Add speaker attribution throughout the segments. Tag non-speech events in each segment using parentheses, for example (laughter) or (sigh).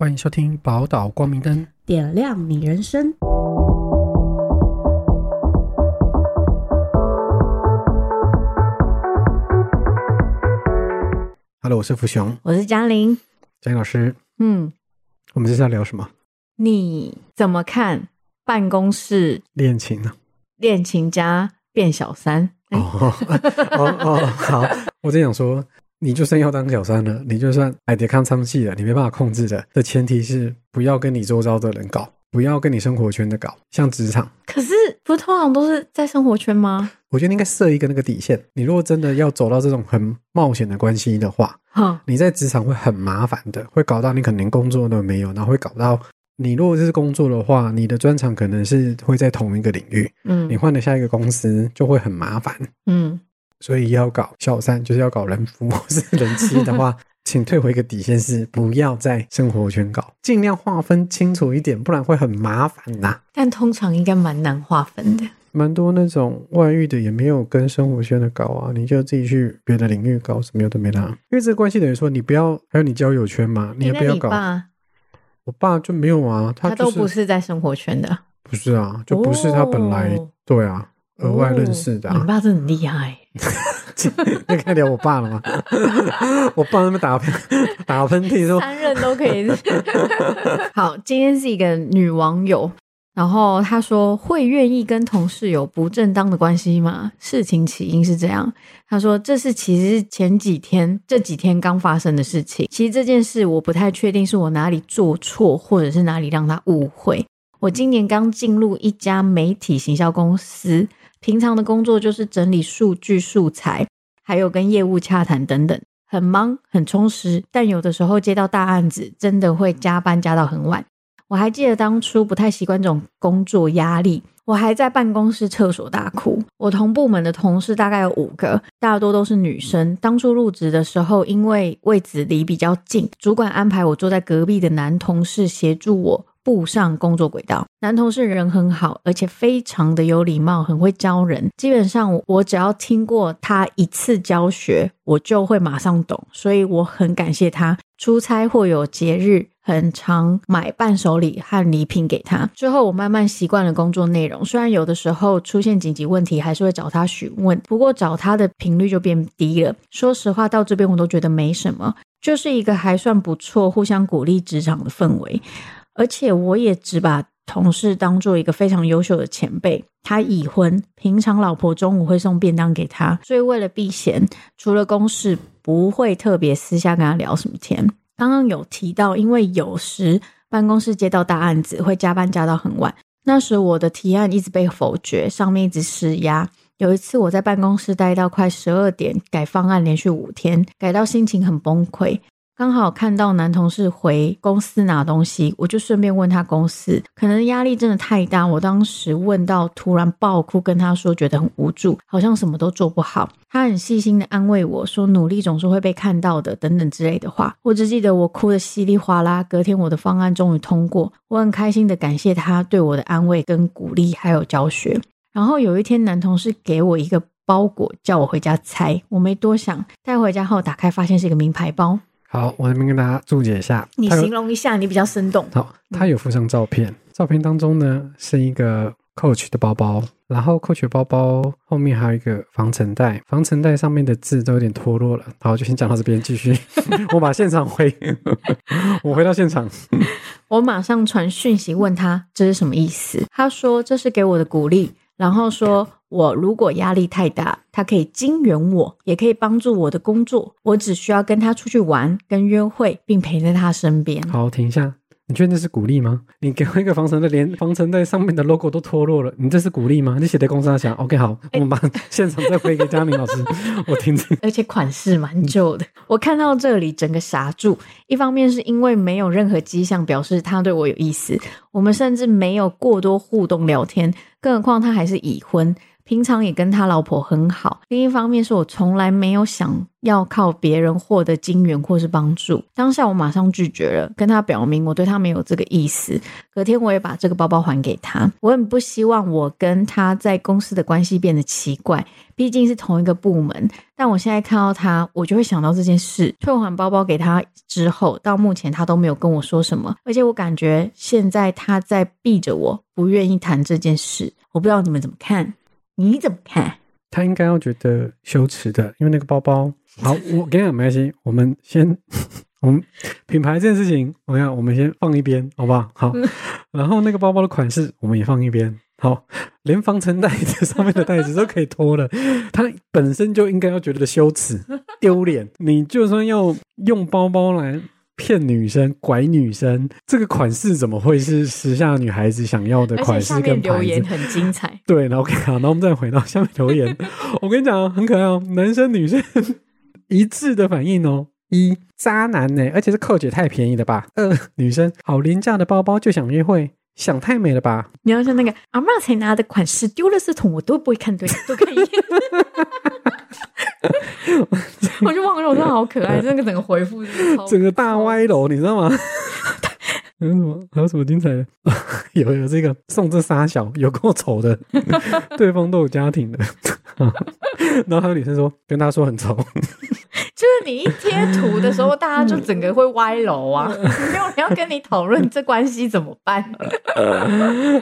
Speaker 1: 欢迎收听《宝岛光明灯》。
Speaker 2: 点亮你人生。
Speaker 1: Hello，我是福雄，
Speaker 2: 我是嘉玲。
Speaker 1: 张老师。
Speaker 2: 嗯，
Speaker 1: 我们这是要聊什么？
Speaker 2: 你怎么看办公室
Speaker 1: 恋情呢？
Speaker 2: 恋情家变小三？哎
Speaker 1: 哦哦哦，好，我在想说，你就算要当小三了，你就算爱得抗唱戏了，你没办法控制的，的前提是不要跟你周遭的人搞，不要跟你生活圈的搞，像职场。
Speaker 2: 可是不是通常都是在生活圈吗？
Speaker 1: 我觉得你应该设一个那个底线。你如果真的要走到这种很冒险的关系的话，
Speaker 2: 哈，
Speaker 1: 你在职场会很麻烦的，会搞到你可能连工作都没有，然后会搞到你如果是工作的话，你的专长可能是会在同一个领域，嗯你
Speaker 2: 嗯
Speaker 1: 换了下一个公司就会很麻烦。
Speaker 2: 嗯，
Speaker 1: 所以要搞小三，就是要搞人夫或 (laughs) 是人妻的话，(laughs) 请退回一个底线是不要在生活圈搞，尽量划分清楚一点，不然会很麻烦呐、
Speaker 2: 但通常应该蛮难划分的。
Speaker 1: 蛮多那种外遇的也没有跟生活圈的搞啊，你就自己去别的领域搞什么有的没的啊、因为这个关系等于说你不要，还有你交友圈嘛，你也不要搞。我爸就没有啊，他就是
Speaker 2: 他都不是在生活圈的，
Speaker 1: 不是啊，就不是他本来、
Speaker 2: 哦
Speaker 1: 对啊额外认识的、
Speaker 2: 哦你
Speaker 1: 啊。
Speaker 2: 爸真的很厉害。(laughs)
Speaker 1: 你可以聊我爸了吗？(laughs) 我爸那边打喷 (laughs) 打喷嚏说
Speaker 2: 三任都可以。好，今天是一个女网友，然后她说会愿意跟同事有不正当的关系吗？事情起因是这样，她说这是其实是前几天这几天刚发生的事情。其实这件事我不太确定是我哪里做错，或者是哪里让她误会。我今年刚进入一家媒体行销公司，平常的工作就是整理数据素材，还有跟业务洽谈等等。很忙很充实，但有的时候接到大案子，真的会加班加到很晚。我还记得当初不太习惯这种工作压力，我还在办公室厕所大哭。我同部门的同事大概有五个，大多都是女生。当初入职的时候，因为位置离比较近，主管安排我坐在隔壁的男同事协助我。步上工作轨道，男同事人很好，而且非常的有礼貌，很会教人。基本上我只要听过他一次教学，我就会马上懂，所以我很感谢他。出差或有节日，很常买伴手礼和礼品给他。之后我慢慢习惯了工作内容，虽然有的时候出现紧急问题，还是会找他询问，不过找他的频率就变低了。说实话，到这边我都觉得没什么，就是一个还算不错、互相鼓励职场的氛围。而且我也只把同事当做一个非常优秀的前辈。他已婚，平常老婆中午会送便当给他，所以为了避嫌，除了公事不会特别私下跟他聊什么天。刚刚有提到，因为有时办公室接到大案子会加班加到很晚，那时我的提案一直被否决，上面一直施压。有一次我在办公室待到快十二点，改方案连续五天，改到心情很崩溃。刚好看到男同事回公司拿东西，我就顺便问他公司，可能压力真的太大，我当时问到突然爆哭，跟他说觉得很无助，好像什么都做不好。他很细心的安慰我说，努力总是会被看到的，等等之类的话。我只记得我哭得稀里哗啦。隔天我的方案终于通过，我很开心的感谢他对我的安慰跟鼓励，还有教学。然后有一天，男同事给我一个包裹，叫我回家拆。我没多想，带回家后打开，发现是一个名牌包。
Speaker 1: 好，我这边跟大家注解一下，
Speaker 2: 你形容一下，你比较生动。
Speaker 1: 好，他有附上照片，照片当中呢是一个 Coach 的包包，然后 Coach 的包包后面还有一个防尘袋，防尘袋上面的字都有点脱落了。好，就先讲到这边，继续。(laughs) 我把现场回，(laughs) 我回到现场，(laughs)
Speaker 2: 我马上传讯息问他这是什么意思。他说这是给我的鼓励，然后说我如果压力太大，他可以支援我，也可以帮助我的工作。我只需要跟他出去玩、跟约会，并陪在他身边。
Speaker 1: 好，停一下。你确定这是鼓励吗？你给我一个防尘的，连防尘袋上面的 logo 都脱落了，你这是鼓励吗？你写在公司想，OK，好，我们把现场再回给佳明老师，(laughs) 我听听。
Speaker 2: 而且款式蛮旧的。我看到这里，整个傻住。一方面是因为没有任何迹象表示他对我有意思，我们甚至没有过多互动聊天，更何况他还是已婚。平常也跟他老婆很好。另一方面是我从来没有想要靠别人获得金援或是帮助。当下我马上拒绝了，跟他表明我对他没有这个意思。隔天我也把这个包包还给他。我很不希望我跟他在公司的关系变得奇怪，毕竟是同一个部门。但我现在看到他，我就会想到这件事。退还包包给他之后，到目前他都没有跟我说什么，而且我感觉现在他在避着我，不愿意谈这件事。我不知道你们怎么看，你怎么看？
Speaker 1: 他应该要觉得羞耻的，因为那个包包。好，(laughs) 我跟你讲没关系，我们先，(laughs) 我们品牌这件事情，我看我们先放一边，好不好？好，(laughs) 然后那个包包的款式我们也放一边。好，连防尘袋子上面的袋子都可以脱了，他本身就应该要觉得羞耻、丢脸。你就算要用包包来骗女生、拐女生，这个款式怎么会是时下女孩子想要的款式跟牌子？
Speaker 2: 留言很精彩，(laughs)
Speaker 1: 对，然后 OK 好，然后我们再回到下面留言。我跟你讲，很可爱哦，男生女生 (laughs) 一致的反应哦。一渣男呢，而且是扣姐太便宜了吧？二女生好廉价的包包就想约会，想太美了吧？
Speaker 2: 你要像那个阿妈才拿的款式丢了圾桶，我都不会看对，都看一眼。(laughs) (laughs) 我就忘了，我说好可爱，那个整个回复
Speaker 1: 整个大歪楼，你知道吗？(laughs) 还有什么？还有什么精彩的？(laughs) 有有这个送这仨小有够丑的，对方都有家庭的。然后还有女生说跟他说很丑，
Speaker 2: 就是你一贴图的时候，大家就整个会歪楼啊，没有人要跟你讨论这关系怎么办。(laughs)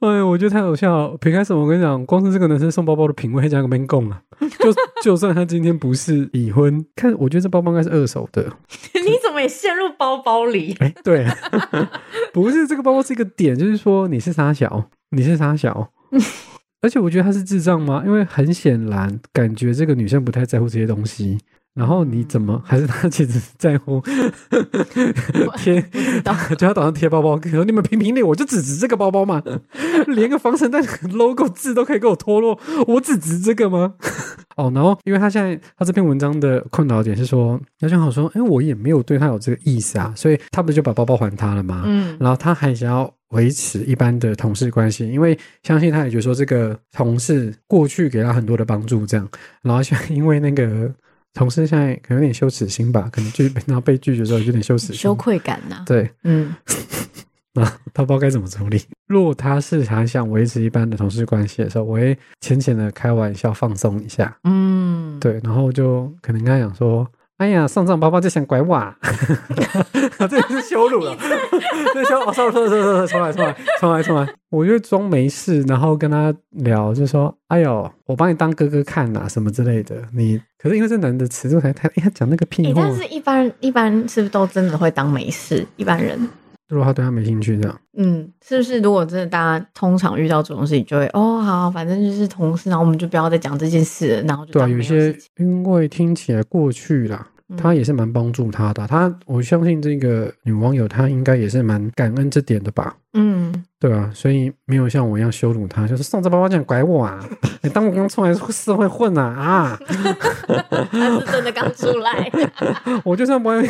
Speaker 1: 哎，我觉得太好笑了。撇开什么，我跟你讲，光是这个男生送包包的品味，加个 man 供啊，(laughs) 就就算他今天不是已婚，看我觉得这包包应该是二手的。
Speaker 2: 你怎么也陷入包包里？
Speaker 1: 哎，对，(laughs) 不是这个包包是一个点，就是说你是傻小，你是傻小。而且我觉得他是智障吗？因为很显然，感觉这个女生不太在乎这些东西。然后你怎么还是他其实在乎贴，就要打算贴包包，可说你们评评理，我就只值这个包包嘛，(laughs) 连个防尘袋 logo 字都可以给我脱落，我只值这个吗？哦，然后因为他现在他这篇文章的困扰点是说，他正好说，哎，我也没有对他有这个意思啊，所以他不就把包包还他了吗？
Speaker 2: 嗯，
Speaker 1: 然后他还想要维持一般的同事关系，因为相信他也觉得说这个同事过去给他很多的帮助，这样，然后现在因为那个同事现在可能有点羞耻心吧，可能就是 (laughs) 然后被拒绝之后有点羞耻心。
Speaker 2: 羞，愧感呐、
Speaker 1: 对，
Speaker 2: 嗯，(laughs)
Speaker 1: 那他不知道该怎么处理。如果他是还想维持一般的同事关系的时候，我会浅浅的开玩笑放松一下，
Speaker 2: 嗯，
Speaker 1: 对，然后就可能跟他讲说。哎呀，送这种包包就想拐我、(laughs) 啊，这也是羞辱了，(laughs) 这羞哦，sorry sorry sorry sorry，重来重来重来重来，我就装没事，然后跟他聊，就说，哎呦，我把你当哥哥看呐、什么之类的。你可是因为这男的尺度才太，哎，他讲那个屁
Speaker 2: 诶
Speaker 1: 话，
Speaker 2: 但是一般一般是不是都真的会当没事？一般人，
Speaker 1: 如果他对他没兴趣，这样
Speaker 2: 嗯，是不是？如果真的大家通常遇到这种事情，就会哦，好，反正就是同事，然后我们就不要再讲这件事了，然后就
Speaker 1: 对啊，有些因为听起来过去啦，
Speaker 2: 嗯
Speaker 1: 他也是蛮帮助他的。他我相信这个女网友，她应该也是蛮感恩这点的吧？
Speaker 2: 嗯，
Speaker 1: 对啊，所以没有像我一样羞辱他，就是送这包包这样拐我啊！(laughs) 你当我刚出来社会混啊啊！
Speaker 2: 他是真的刚出来，(laughs)
Speaker 1: 我就算不会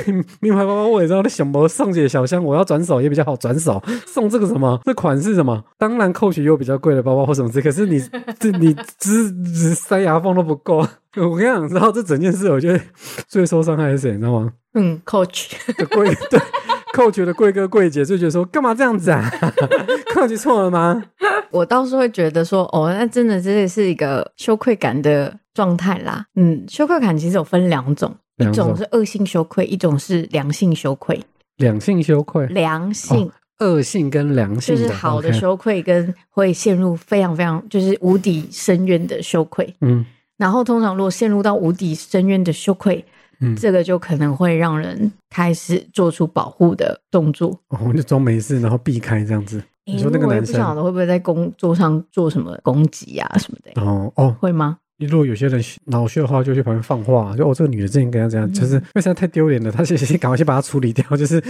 Speaker 1: 名牌包包，我也知道那小模送姐小香，我要转手也比较好转手。送这个什么？这款是什么？当然扣取有比较贵的包包或什么之类，可是你这你只只塞牙缝都不够。我跟你讲，然后这整件事，我觉得最受伤害是谁？你知道吗？
Speaker 2: 嗯，coach，
Speaker 1: 的贵对扣觉的贵哥贵姐就觉得说干嘛这样子啊？(laughs) 扣取错了吗？
Speaker 2: 我倒是会觉得说，哦，那真的这是一个羞愧感的状态啦。嗯，羞愧感其实有分两种，一
Speaker 1: 种
Speaker 2: 是恶性羞愧，一种是良性羞愧。
Speaker 1: 良性羞愧，
Speaker 2: 良性、
Speaker 1: 恶性跟良性，
Speaker 2: 就是好的羞愧，跟会陷入非常非常就是无底深渊的羞愧。
Speaker 1: 嗯
Speaker 2: 然后通常如果陷入到无底深渊的羞愧，
Speaker 1: 嗯，
Speaker 2: 这个就可能会让人开始做出保护的动作。
Speaker 1: 哦我就装没事，然后避开这样子。你说那个
Speaker 2: 诶我也
Speaker 1: 男生
Speaker 2: 不晓得会不会在工作上做什么攻击啊什么的、
Speaker 1: 哦哦，
Speaker 2: 会吗？
Speaker 1: 如果有些人恼羞的话，就去旁边放话，就哦，这个女的之前跟他这样，就是因为实在太丢脸了，他先先赶快先把她处理掉，(laughs) 就是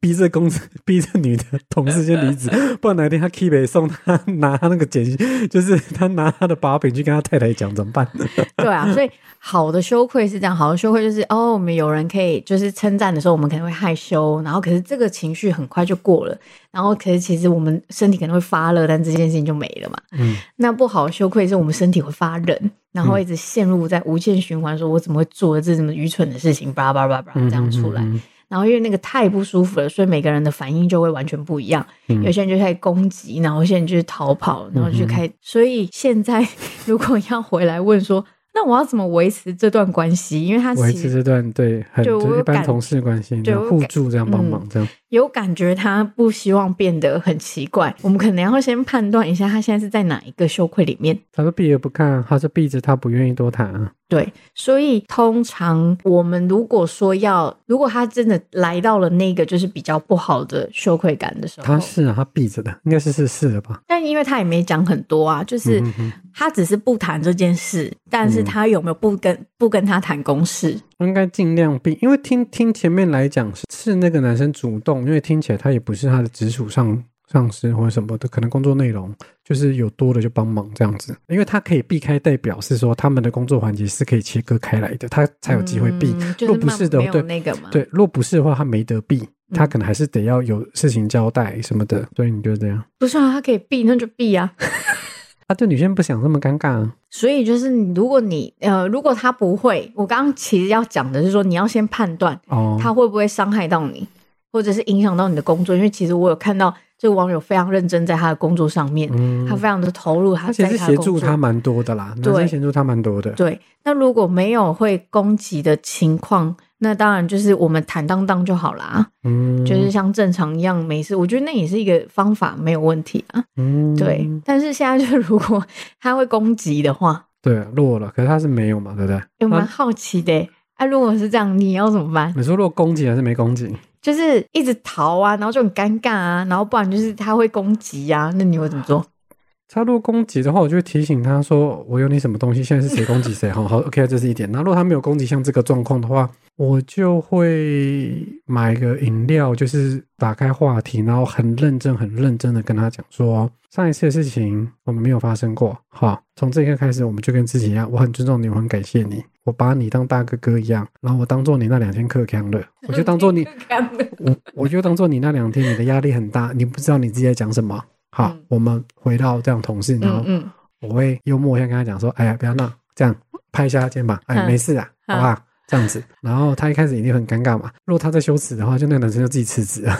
Speaker 1: 逼这公司 (laughs) 逼这女的同事先离职，(laughs) 不然哪天他 keep 北送他拿他那个简讯，就是他拿他的把柄去跟他太太讲怎么办？
Speaker 2: 对啊，所以好的羞愧是这样，好的羞愧就是哦，我们有人可以就是称赞的时候，我们可能会害羞，然后可是这个情绪很快就过了，然后可是其实我们身体可能会发热，但这件事情就没了嘛。
Speaker 1: 嗯，
Speaker 2: 那不好的羞愧是我们身体会发冷，然后一直陷入在无限循环，说我怎么会做了这这么愚蠢的事情，叭叭叭叭这样出来。
Speaker 1: 嗯
Speaker 2: 然后因为那个太不舒服了，所以每个人的反应就会完全不一样。
Speaker 1: 嗯
Speaker 2: 有些人就开始攻击，然后有些人就是逃跑，然后就开始。所以现在 (laughs) 如果要回来问说，那我要怎么维持这段关系？因为他
Speaker 1: 维持这段对就一般同事关系，
Speaker 2: 对
Speaker 1: 互助这样帮忙这样。
Speaker 2: 有感觉他不希望变得很奇怪，我们可能要先判断一下他现在是在哪一个羞愧里面。
Speaker 1: 他说避而不看，他是避着他不愿意多谈啊。
Speaker 2: 对，所以通常我们如果说要，如果他真的来到了那个就是比较不好的羞愧感的时候，
Speaker 1: 他是啊，他避着的，应该是是是的吧？
Speaker 2: 但因为他也没讲很多啊，就是他只是不谈这件事，但是他有没有不跟不跟他谈公事？
Speaker 1: 应该尽量避，因为听听前面来讲是是那个男生主动，因为听起来他也不是他的直属上上司或者什么的，可能工作内容就是有多的就帮忙这样子，因为他可以避开，代表是说他们的工作环节是可以切割开来的，他才有机会避。
Speaker 2: 嗯
Speaker 1: 若不是的
Speaker 2: 没有
Speaker 1: 对
Speaker 2: 那个嘛，
Speaker 1: 对，若不是的话，他没得避，他
Speaker 2: 嗯
Speaker 1: 可能还是得要有事情交代什么的，所以你就这样。
Speaker 2: 不是啊，他可以避那就避啊。
Speaker 1: 啊，对女生不想那么尴尬啊。
Speaker 2: 所以就是，如果你呃，如果他不会，我刚刚其实要讲的是说，你要先判断
Speaker 1: 哦，
Speaker 2: 他会不会伤害到你，或者是影响到你的工作。因为其实我有看到这个网友非常认真在他的工作上面，
Speaker 1: 嗯
Speaker 2: 他非常的投入，
Speaker 1: 他其实协助他。蛮多的啦，男
Speaker 2: 对
Speaker 1: 生协助他蛮多的。
Speaker 2: 对，那如果没有会攻击的情况，那当然就是我们坦荡荡就好啦，
Speaker 1: 嗯，
Speaker 2: 就是像正常一样没事。我觉得那也是一个方法，没有问题啊。
Speaker 1: 嗯，
Speaker 2: 对，但是现在就如果他会攻击的话，
Speaker 1: 对弱了，可是他是没有嘛，对不对？啊
Speaker 2: 有蛮好奇的欸。啊，如果是这样，你要怎么办？
Speaker 1: 你说如果攻击还是没攻击？
Speaker 2: 就是一直逃啊，然后就很尴尬啊，然后不然就是他会攻击啊，那你会怎么做？
Speaker 1: 他如果攻击的话，我就会提醒他说：“我有你什么东西，现在是谁攻击谁？”好好，OK，这是一点。那如果他没有攻击像这个状况的话，我就会买个饮料，就是打开话题，然后很认真、很认真的跟他讲说：“上一次的事情我们没有发生过。好，从这一刻开始，我们就跟自己一样，我很尊重你，我很感谢你，我把你当大哥哥一样，然后我当做你那两天克康了，(laughs) 我就当做你，我我就当做你那两天你的压力很大，你不知道你自己在讲什么。好，
Speaker 2: 嗯
Speaker 1: 我们回到这样同事，然后我会幽默一下跟他讲说：“哎呀，不要闹，这样拍一下他肩膀，哎，
Speaker 2: 嗯
Speaker 1: 没事啊，好不好？”这样子，然后他一开始一定很尴尬嘛。如果他在羞耻的话，就那个男生就自己辞职了。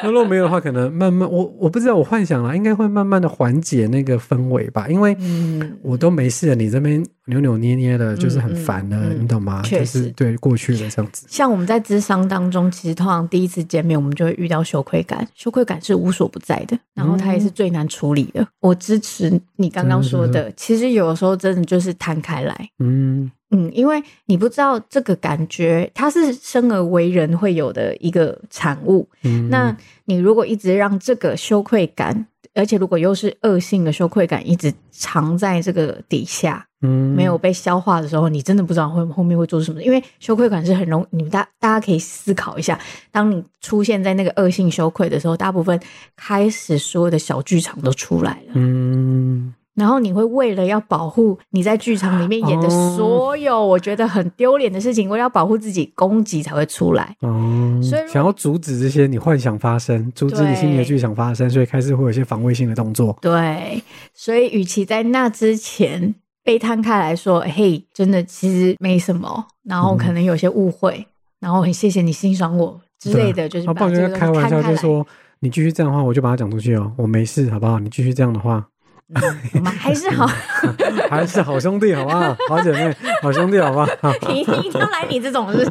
Speaker 1: 那 (laughs) 如果没有的话，可能慢慢，我我不知道，我幻想了，应该会慢慢的缓解那个氛围吧，因为
Speaker 2: 嗯
Speaker 1: 我都没事了，你这边扭扭捏捏的，就是很烦
Speaker 2: 的，
Speaker 1: 你懂吗？
Speaker 2: 确
Speaker 1: 就是
Speaker 2: 实
Speaker 1: 对过去的这样子。
Speaker 2: 像我们在智商当中，其实通常第一次见面，我们就会遇到羞愧感，羞愧感是无所不在的，然后它也是最难处理的。我支持你刚刚说的，其实有的时候真的就是摊开来。
Speaker 1: 嗯
Speaker 2: 嗯，因为你不知道这个感觉，它是生而为人会有的一个产物。
Speaker 1: 嗯，
Speaker 2: 那你如果一直让这个羞愧感，而且如果又是恶性的羞愧感，一直藏在这个底下，
Speaker 1: 嗯
Speaker 2: 没有被消化的时候，你真的不知道会后面会做什么。因为羞愧感是很容，你们大大家可以思考一下，当你出现在那个恶性羞愧的时候，大部分开始所有的小剧场都出来了。
Speaker 1: 嗯
Speaker 2: 然后你会为了要保护你在剧场里面演的
Speaker 1: 哦
Speaker 2: 所有我觉得很丢脸的事情，为了要保护自己，攻击才会出来。
Speaker 1: 哦，
Speaker 2: 所以
Speaker 1: 想要阻止这些你幻想发生，阻止你心里的剧场发生，所以开始会有一些防卫性的动作。
Speaker 2: 对，所以与其在那之前被摊开来说，嘿，真的其实没什么，然后可能有些误会，然后很谢谢你欣赏我之类的，就是
Speaker 1: 啊，不然就
Speaker 2: 把这个
Speaker 1: 开玩笑。就说你继续这样的话，我就把它讲出去哦，我没事，好不好？你继续这样的话，
Speaker 2: 嗯我们还是好，(laughs)
Speaker 1: 还是好兄弟，好不好？好姐妹，好兄弟，好不好？
Speaker 2: 你一定要来你这种是。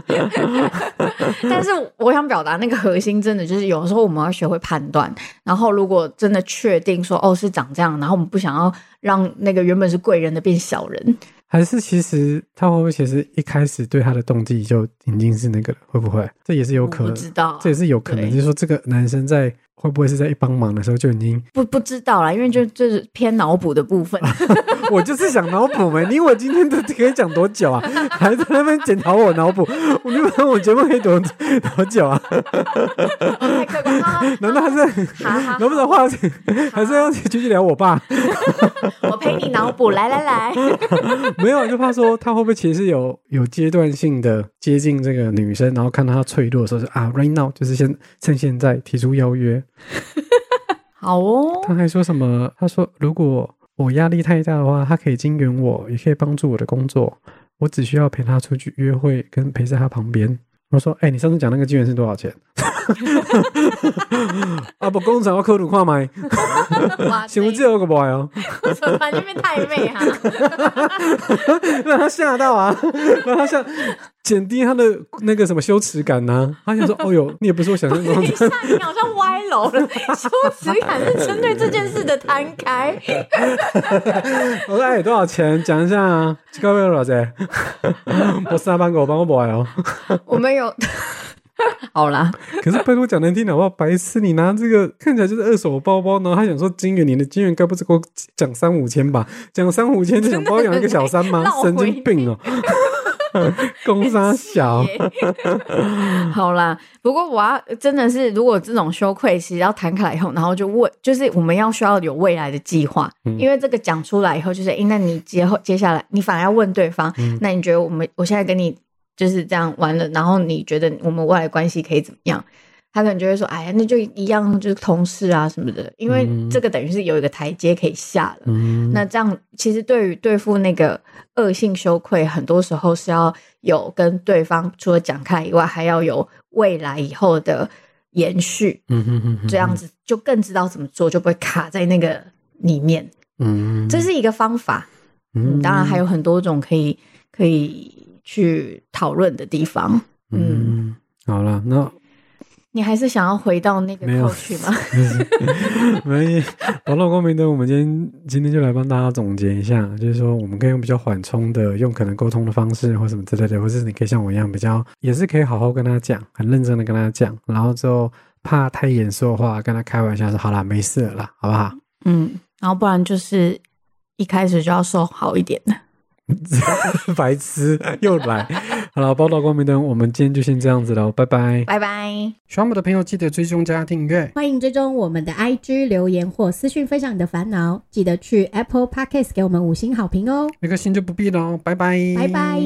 Speaker 2: (laughs) 但是我想表达那个核心，真的就是有时候我们要学会判断，然后如果真的确定说哦是长这样，然后我们不想要让那个原本是贵人的变小人，
Speaker 1: 还是其实他会不会其实一开始对他的动机就已经是那个了？会不会？这也是有可能
Speaker 2: 知道，
Speaker 1: 这也是有可能，就是说这个男生在会不会是在一帮忙的时候就已经？
Speaker 2: 不不知道啦，因为就就是偏脑补的部分。(laughs)
Speaker 1: 我就是想脑补嘛，你我今天都可以讲多久啊？(laughs) 还在那边检讨我脑补，我你以为我节目可以多多久啊？
Speaker 2: 太
Speaker 1: 难道还是能不能话题还是要继续聊我爸？(laughs)
Speaker 2: 我陪你脑补，来来来，
Speaker 1: 没有，就怕说他会不会其实有有阶段性的接近这个女生，然后看到她脆弱的时候，就啊，right now 就是先趁现在提出邀约。(laughs)
Speaker 2: 好哦，
Speaker 1: 他还说什么？他说如果我压力太大的话，他可以经援我，也可以帮助我的工作，我只需要陪他出去约会，跟陪在他旁边。我说，哎、你上次讲那个金援是多少钱？(laughs) 啊，不，工厂要科鲁看麦，
Speaker 2: 哇塞
Speaker 1: 请问这有个不哦？
Speaker 2: 为什么突然间变太妹哈？(laughs)
Speaker 1: 让他吓到啊，让他吓减低他的那个什么羞耻感呐、他想说，(laughs) 哦哟，你也不是我想象中
Speaker 2: 等一
Speaker 1: 的。
Speaker 2: 下，你好像歪楼了。(laughs) 羞耻感是针对这件事的摊开。(laughs)
Speaker 1: 我说，哎，多少钱？讲一下啊，这个月多少钱？我三万个，我帮我买哦。
Speaker 2: 我没有，好啦，
Speaker 1: 可是拜托讲难听点好不好？白痴，你拿这个看起来就是二手包包，然后他想说金元，你的金元该不是给我讲三五千吧？讲三五千就想包养一个小三吗？神经病哦！(laughs) 公杀小，(laughs)
Speaker 2: 好啦，不过我要真的是，如果这种羞愧其实要谈开来以后，然后就问，就是我们要需要有未来的计划，
Speaker 1: 嗯。
Speaker 2: 因为这个讲出来以后，就是，诶，那你接后接下来，你反而要问对方，
Speaker 1: 嗯。
Speaker 2: 那你觉得我们我现在跟你就是这样玩了，然后你觉得我们未来关系可以怎么样？他可能就会说，哎呀，那就一样，就是同事啊什么的，因为
Speaker 1: 嗯。
Speaker 2: 这个等于是有一个台阶可以下了。
Speaker 1: 嗯，
Speaker 2: 那这样其实对于对付那个恶性羞愧，很多时候是要有跟对方除了讲开以外，还要有未来以后的延续，
Speaker 1: 嗯哼哼哼。
Speaker 2: 这样子就更知道怎么做，就不会卡在那个里面。
Speaker 1: 嗯，
Speaker 2: 这是一个方法，嗯，当然还有很多种可以可以去讨论的地方。
Speaker 1: 嗯，好了，那
Speaker 2: 你还是想要回到那个过去吗？(laughs)
Speaker 1: 没网络光明灯，我们今天今天就来帮大家总结一下，就是说我们可以用比较缓冲的，用可能沟通的方式或什么之类的，或是你可以像我一样比较，也是可以好好跟他讲，很认真的跟他讲，然后之后怕太严肃的话，跟他开玩笑说好啦，没事了啦，好不好？
Speaker 2: 嗯，然后不然就是一开始就要说好一点的。(laughs)
Speaker 1: 白痴又来，好了，报道光明灯，我们今天就先这样子喽，拜拜。
Speaker 2: 拜拜。
Speaker 1: 喜欢我们的朋友记得追踪加订阅。
Speaker 3: 欢迎追踪我们的 IG 留言或私讯分享你的烦恼，记得去 Apple Podcast 给我们五星好评哦，
Speaker 1: 那个星就不必了哦，拜拜，
Speaker 3: 拜拜。